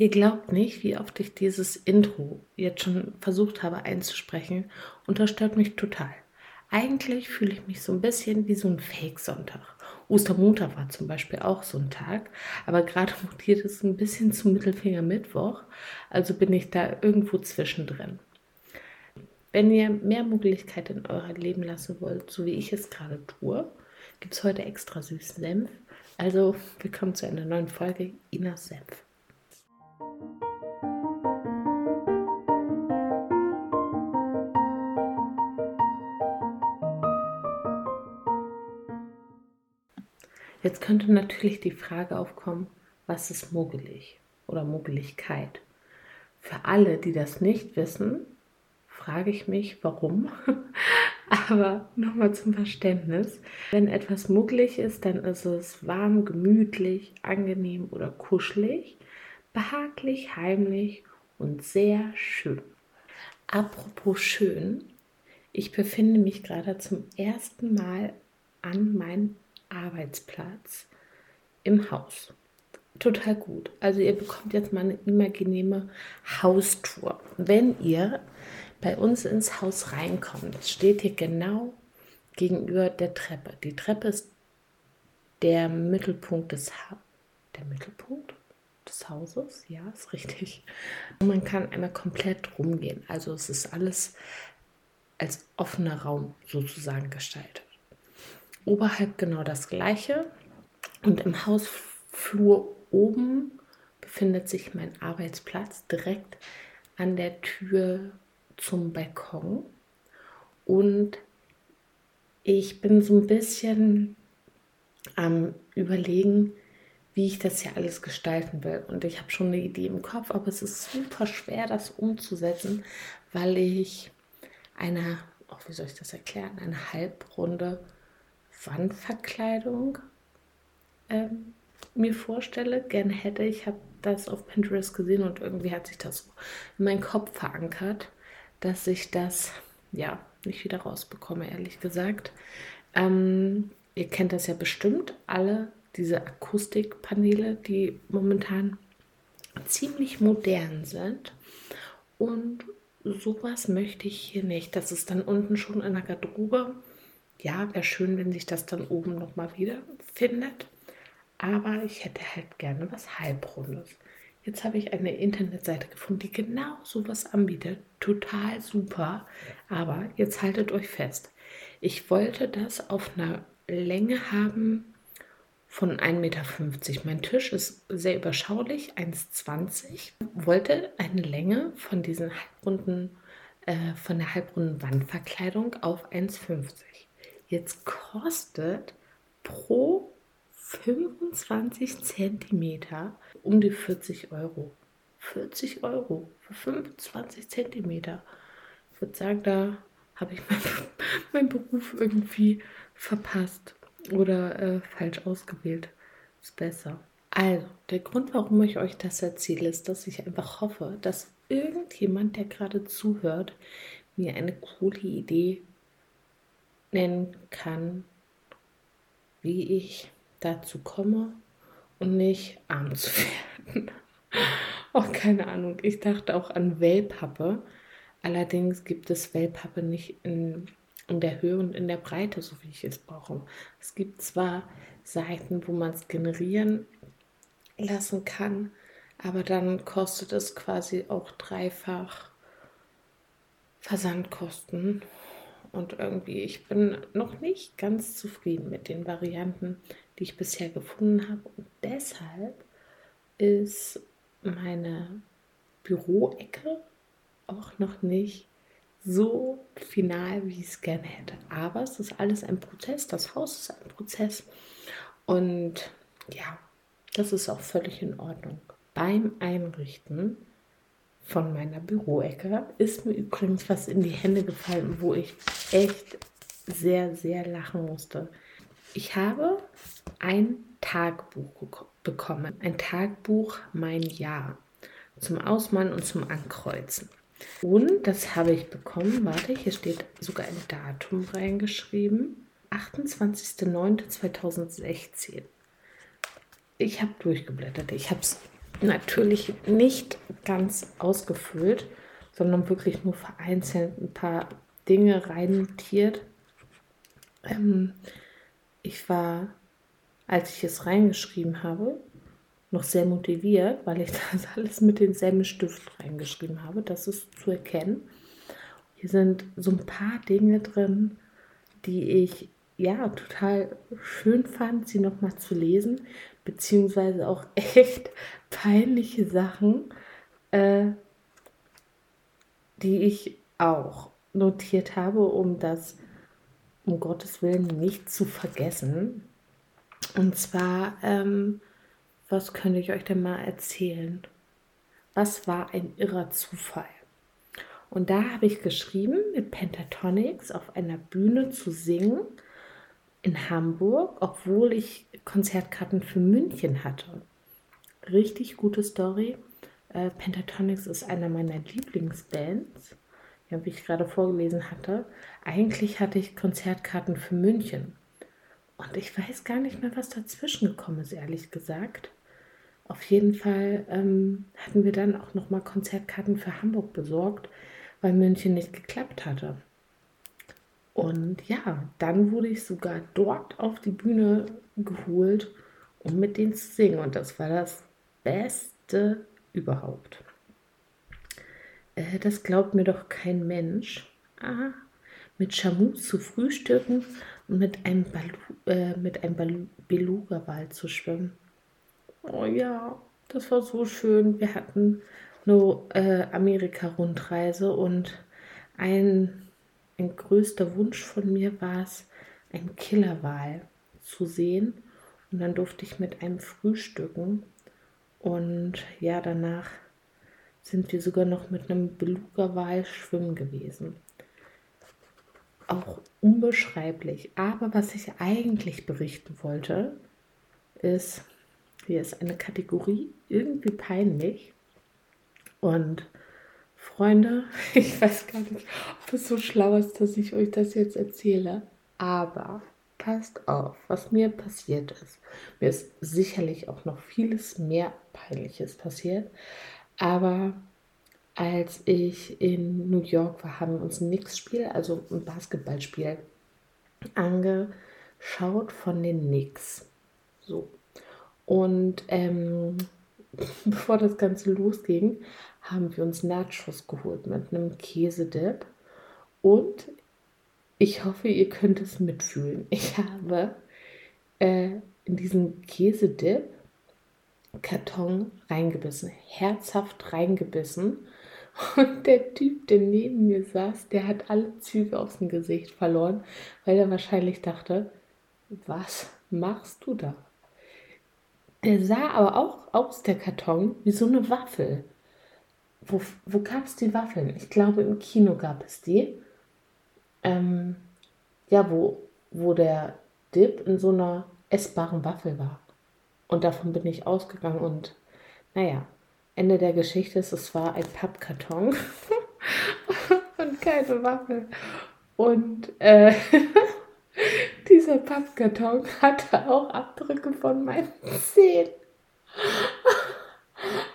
Ihr glaubt nicht, wie oft ich dieses Intro jetzt schon versucht habe einzusprechen und das stört mich total. Eigentlich fühle ich mich so ein bisschen wie so ein Fake-Sonntag. Ostermontag war zum Beispiel auch so ein Tag, aber gerade mutiert es ein bisschen zum Mittelfinger Mittwoch, also bin ich da irgendwo zwischendrin. Wenn ihr mehr Möglichkeit in euer Leben lassen wollt, so wie ich es gerade tue, gibt es heute extra süßen Senf. Also willkommen zu einer neuen Folge Inas Senf. Jetzt könnte natürlich die Frage aufkommen, was ist muggelig oder Muggeligkeit? Für alle, die das nicht wissen, frage ich mich, warum. Aber nochmal zum Verständnis. Wenn etwas muggelig ist, dann ist es warm, gemütlich, angenehm oder kuschelig, behaglich, heimlich und sehr schön. Apropos schön, ich befinde mich gerade zum ersten Mal an meinem Arbeitsplatz im Haus. Total gut. Also ihr bekommt jetzt mal eine imaginäre Haustour. Wenn ihr bei uns ins Haus reinkommt, steht hier genau gegenüber der Treppe. Die Treppe ist der Mittelpunkt des ha der Mittelpunkt des Hauses, ja, ist richtig. Und man kann einmal komplett rumgehen. Also es ist alles als offener Raum sozusagen gestaltet oberhalb genau das gleiche. Und im Hausflur oben befindet sich mein Arbeitsplatz direkt an der Tür zum Balkon. Und ich bin so ein bisschen am Überlegen, wie ich das hier alles gestalten will. Und ich habe schon eine Idee im Kopf, aber es ist super schwer, das umzusetzen, weil ich eine, oh, wie soll ich das erklären, eine Halbrunde Wandverkleidung ähm, mir vorstelle, gerne hätte. Ich habe das auf Pinterest gesehen und irgendwie hat sich das so in meinen Kopf verankert, dass ich das ja nicht wieder rausbekomme, ehrlich gesagt. Ähm, ihr kennt das ja bestimmt, alle diese Akustikpaneele, die momentan ziemlich modern sind. Und sowas möchte ich hier nicht. Das ist dann unten schon in der Garderobe ja, wäre schön, wenn sich das dann oben nochmal wieder findet. Aber ich hätte halt gerne was Halbrundes. Jetzt habe ich eine Internetseite gefunden, die genau sowas anbietet. Total super. Aber jetzt haltet euch fest. Ich wollte das auf einer Länge haben von 1,50 Meter. Mein Tisch ist sehr überschaulich, 1,20. Wollte eine Länge von diesen halbrunden, äh, von der halbrunden Wandverkleidung auf 1,50. Jetzt kostet pro 25 Zentimeter um die 40 Euro. 40 Euro für 25 Zentimeter. Ich würde sagen, da habe ich meinen mein Beruf irgendwie verpasst oder äh, falsch ausgewählt. Ist besser. Also, der Grund, warum ich euch das erzähle, ist, dass ich einfach hoffe, dass irgendjemand, der gerade zuhört, mir eine coole Idee nennen kann, wie ich dazu komme und nicht arm zu werden. auch keine Ahnung. Ich dachte auch an Wellpappe. Allerdings gibt es Wellpappe nicht in, in der Höhe und in der Breite, so wie ich es brauche. Es gibt zwar Seiten, wo man es generieren lassen kann, aber dann kostet es quasi auch dreifach Versandkosten. Und irgendwie, ich bin noch nicht ganz zufrieden mit den Varianten, die ich bisher gefunden habe. Und deshalb ist meine Büroecke auch noch nicht so final, wie ich es gerne hätte. Aber es ist alles ein Prozess, das Haus ist ein Prozess. Und ja, das ist auch völlig in Ordnung. Beim Einrichten von meiner Büroecke ist mir übrigens was in die Hände gefallen, wo ich echt sehr, sehr lachen musste. Ich habe ein Tagebuch bekommen. Ein Tagebuch Mein Jahr. Zum Ausmalen und zum Ankreuzen. Und das habe ich bekommen. Warte, hier steht sogar ein Datum reingeschrieben. 28.09.2016. Ich habe durchgeblättert. Ich habe es natürlich nicht ganz ausgefüllt, sondern wirklich nur vereinzelt ein paar Dinge rein notiert. Ähm, ich war, als ich es reingeschrieben habe, noch sehr motiviert, weil ich das alles mit demselben Stift reingeschrieben habe. Das ist zu erkennen. Hier sind so ein paar Dinge drin, die ich ja total schön fand, sie nochmal zu lesen, beziehungsweise auch echt peinliche Sachen, äh, die ich auch notiert habe, um das um Gottes Willen nicht zu vergessen. Und zwar, ähm, was könnte ich euch denn mal erzählen? Was war ein irrer Zufall? Und da habe ich geschrieben, mit Pentatonics auf einer Bühne zu singen in Hamburg, obwohl ich Konzertkarten für München hatte. Richtig gute Story. Äh, Pentatonics ist einer meiner Lieblingsbands, ja, wie ich gerade vorgelesen hatte. Eigentlich hatte ich Konzertkarten für München. Und ich weiß gar nicht mehr, was dazwischen gekommen ist, ehrlich gesagt. Auf jeden Fall ähm, hatten wir dann auch noch mal Konzertkarten für Hamburg besorgt, weil München nicht geklappt hatte. Und ja, dann wurde ich sogar dort auf die Bühne geholt, um mit denen zu singen. Und das war das Beste überhaupt. Äh, das glaubt mir doch kein Mensch. Ah, mit Chamu zu frühstücken und mit einem, Balu, äh, mit einem Beluga-Wal zu schwimmen. Oh ja, das war so schön. Wir hatten eine äh, Amerika-Rundreise und ein ein größter Wunsch von mir war es, ein Killerwal zu sehen. Und dann durfte ich mit einem frühstücken. Und ja, danach sind wir sogar noch mit einem Beluga-Wal schwimmen gewesen. Auch unbeschreiblich. Aber was ich eigentlich berichten wollte, ist, hier ist eine Kategorie irgendwie peinlich. Und Freunde, ich weiß gar nicht, ob es so schlau ist, dass ich euch das jetzt erzähle. Aber passt auf, was mir passiert ist. Mir ist sicherlich auch noch vieles mehr Peinliches passiert. Aber als ich in New York war, haben wir uns ein Knicks-Spiel, also ein Basketballspiel, angeschaut von den Knicks. So. Und ähm, bevor das Ganze losging, haben wir uns Nachos geholt mit einem Käsedip. Und ich hoffe, ihr könnt es mitfühlen. Ich habe äh, in diesen Käsedip Karton reingebissen, herzhaft reingebissen. Und der Typ, der neben mir saß, der hat alle Züge aus dem Gesicht verloren, weil er wahrscheinlich dachte, was machst du da? Der sah aber auch aus der Karton wie so eine Waffel. Wo, wo gab es die Waffeln? Ich glaube, im Kino gab es die. Ähm, ja, wo, wo der Dip in so einer essbaren Waffel war. Und davon bin ich ausgegangen und naja, Ende der Geschichte ist, es war ein Pappkarton und keine Waffel. Und äh, dieser Pappkarton hatte auch Abdrücke von meinen Zähnen.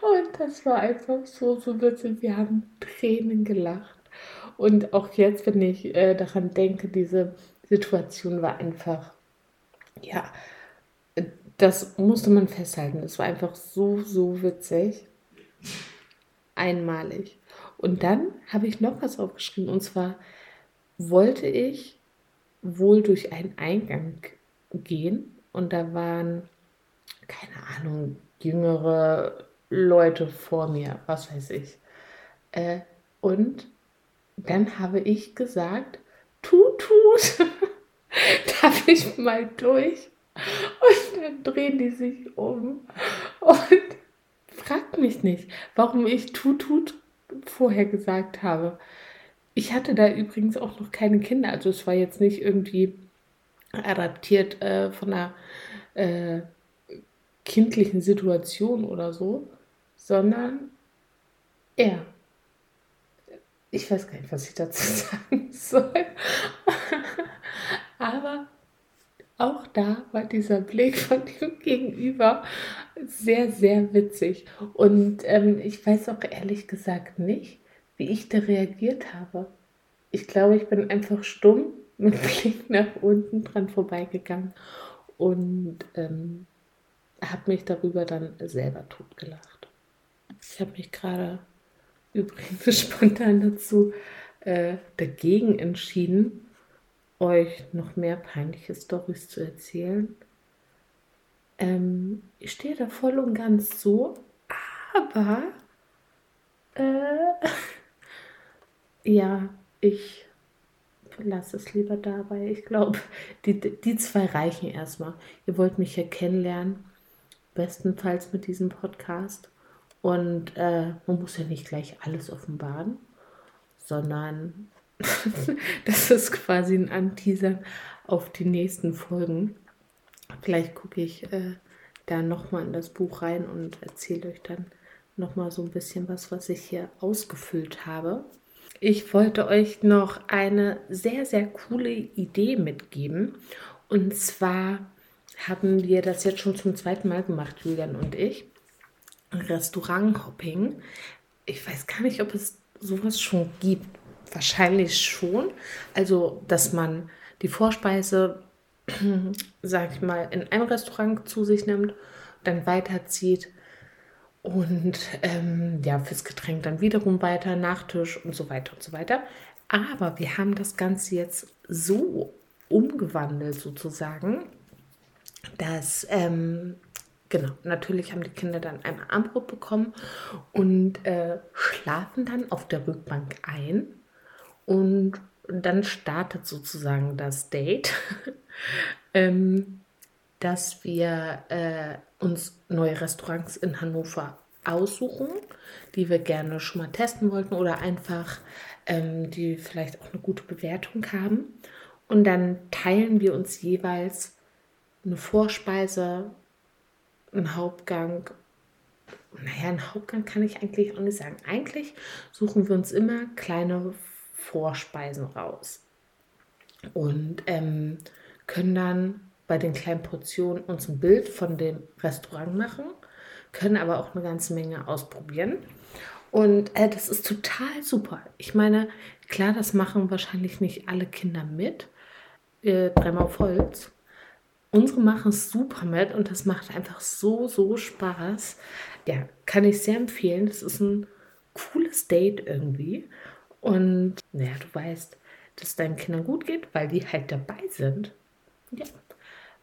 Und das war einfach so, so witzig. Wir haben Tränen gelacht. Und auch jetzt, wenn ich äh, daran denke, diese Situation war einfach, ja, das musste man festhalten. Es war einfach so, so witzig. Einmalig. Und dann habe ich noch was aufgeschrieben. Und zwar wollte ich wohl durch einen Eingang gehen. Und da waren, keine Ahnung, jüngere Leute vor mir, was weiß ich. Äh, und dann habe ich gesagt, tut, darf ich mal durch? Und dann drehen die sich um und fragt mich nicht, warum ich tut, tut vorher gesagt habe. Ich hatte da übrigens auch noch keine Kinder, also es war jetzt nicht irgendwie adaptiert äh, von einer äh, kindlichen Situation oder so, sondern er. Ich weiß gar nicht, was ich dazu sagen soll. Aber auch da war dieser Blick von dem Gegenüber sehr, sehr witzig. Und ähm, ich weiß auch ehrlich gesagt nicht, wie ich da reagiert habe. Ich glaube, ich bin einfach stumm mit Blick nach unten dran vorbeigegangen und ähm, habe mich darüber dann selber totgelacht. Ich habe mich gerade übrigens spontan dazu äh, dagegen entschieden, euch noch mehr peinliche Stories zu erzählen. Ähm, ich stehe da voll und ganz so, aber äh, ja, ich lasse es lieber dabei. Ich glaube, die, die zwei reichen erstmal. Ihr wollt mich ja kennenlernen, bestenfalls mit diesem Podcast. Und äh, man muss ja nicht gleich alles offenbaren, sondern das ist quasi ein Anteaser auf die nächsten Folgen. Vielleicht gucke ich äh, da nochmal in das Buch rein und erzähle euch dann nochmal so ein bisschen was, was ich hier ausgefüllt habe. Ich wollte euch noch eine sehr, sehr coole Idee mitgeben. Und zwar haben wir das jetzt schon zum zweiten Mal gemacht, Julian und ich. Restaurant-Hopping. Ich weiß gar nicht, ob es sowas schon gibt. Wahrscheinlich schon. Also, dass man die Vorspeise, sag ich mal, in einem Restaurant zu sich nimmt, dann weiterzieht und ähm, ja, fürs Getränk dann wiederum weiter, Nachtisch und so weiter und so weiter. Aber wir haben das Ganze jetzt so umgewandelt sozusagen, dass ähm, Genau, natürlich haben die Kinder dann einmal Armbrot bekommen und äh, schlafen dann auf der Rückbank ein. Und dann startet sozusagen das Date, ähm, dass wir äh, uns neue Restaurants in Hannover aussuchen, die wir gerne schon mal testen wollten oder einfach ähm, die vielleicht auch eine gute Bewertung haben. Und dann teilen wir uns jeweils eine Vorspeise ein Hauptgang. Naja, ein Hauptgang kann ich eigentlich auch nicht sagen. Eigentlich suchen wir uns immer kleine Vorspeisen raus und ähm, können dann bei den kleinen Portionen uns ein Bild von dem Restaurant machen, können aber auch eine ganze Menge ausprobieren. Und äh, das ist total super. Ich meine, klar, das machen wahrscheinlich nicht alle Kinder mit. Äh, dreimal auf Holz. Unsere machen es super mit und das macht einfach so, so Spaß. Ja, kann ich sehr empfehlen. Das ist ein cooles Date irgendwie. Und naja, du weißt, dass es deinen Kindern gut geht, weil die halt dabei sind. Ja.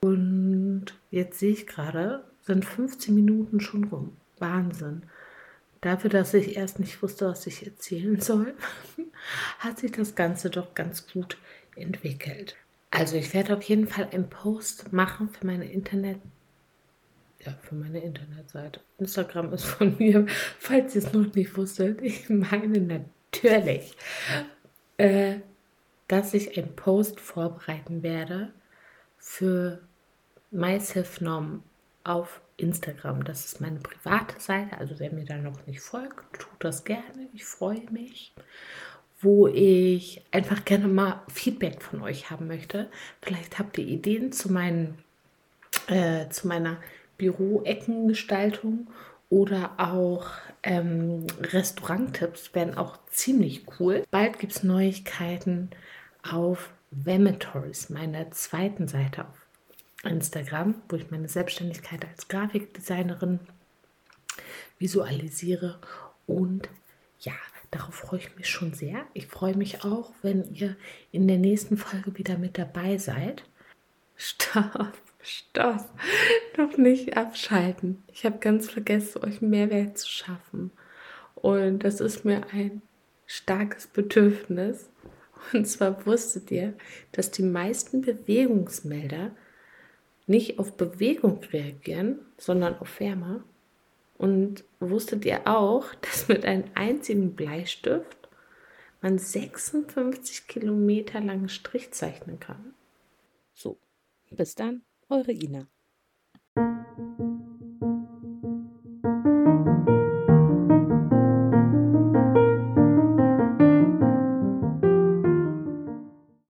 Und jetzt sehe ich gerade, sind 15 Minuten schon rum. Wahnsinn. Dafür, dass ich erst nicht wusste, was ich erzählen soll, hat sich das Ganze doch ganz gut entwickelt. Also ich werde auf jeden Fall einen Post machen für meine Internet, ja, für meine Internetseite. Instagram ist von mir, falls ihr es noch nicht wusstet. Ich meine natürlich, äh, dass ich einen Post vorbereiten werde für MySelfNorm auf Instagram. Das ist meine private Seite. Also wer mir da noch nicht folgt, tut das gerne. Ich freue mich wo ich einfach gerne mal Feedback von euch haben möchte. Vielleicht habt ihr Ideen zu, meinen, äh, zu meiner Büroeckengestaltung oder auch ähm, Restauranttipps wären auch ziemlich cool. Bald gibt es Neuigkeiten auf Vematories, meiner zweiten Seite auf Instagram, wo ich meine Selbstständigkeit als Grafikdesignerin visualisiere und ja, Darauf freue ich mich schon sehr. Ich freue mich auch, wenn ihr in der nächsten Folge wieder mit dabei seid. Stopp, stopp. Noch nicht abschalten. Ich habe ganz vergessen, euch Mehrwert zu schaffen. Und das ist mir ein starkes Bedürfnis. Und zwar wusstet ihr, dass die meisten Bewegungsmelder nicht auf Bewegung reagieren, sondern auf Wärme. Und wusstet ihr auch, dass mit einem einzigen Bleistift man 56 Kilometer lange Strich zeichnen kann? So, bis dann, eure Ina.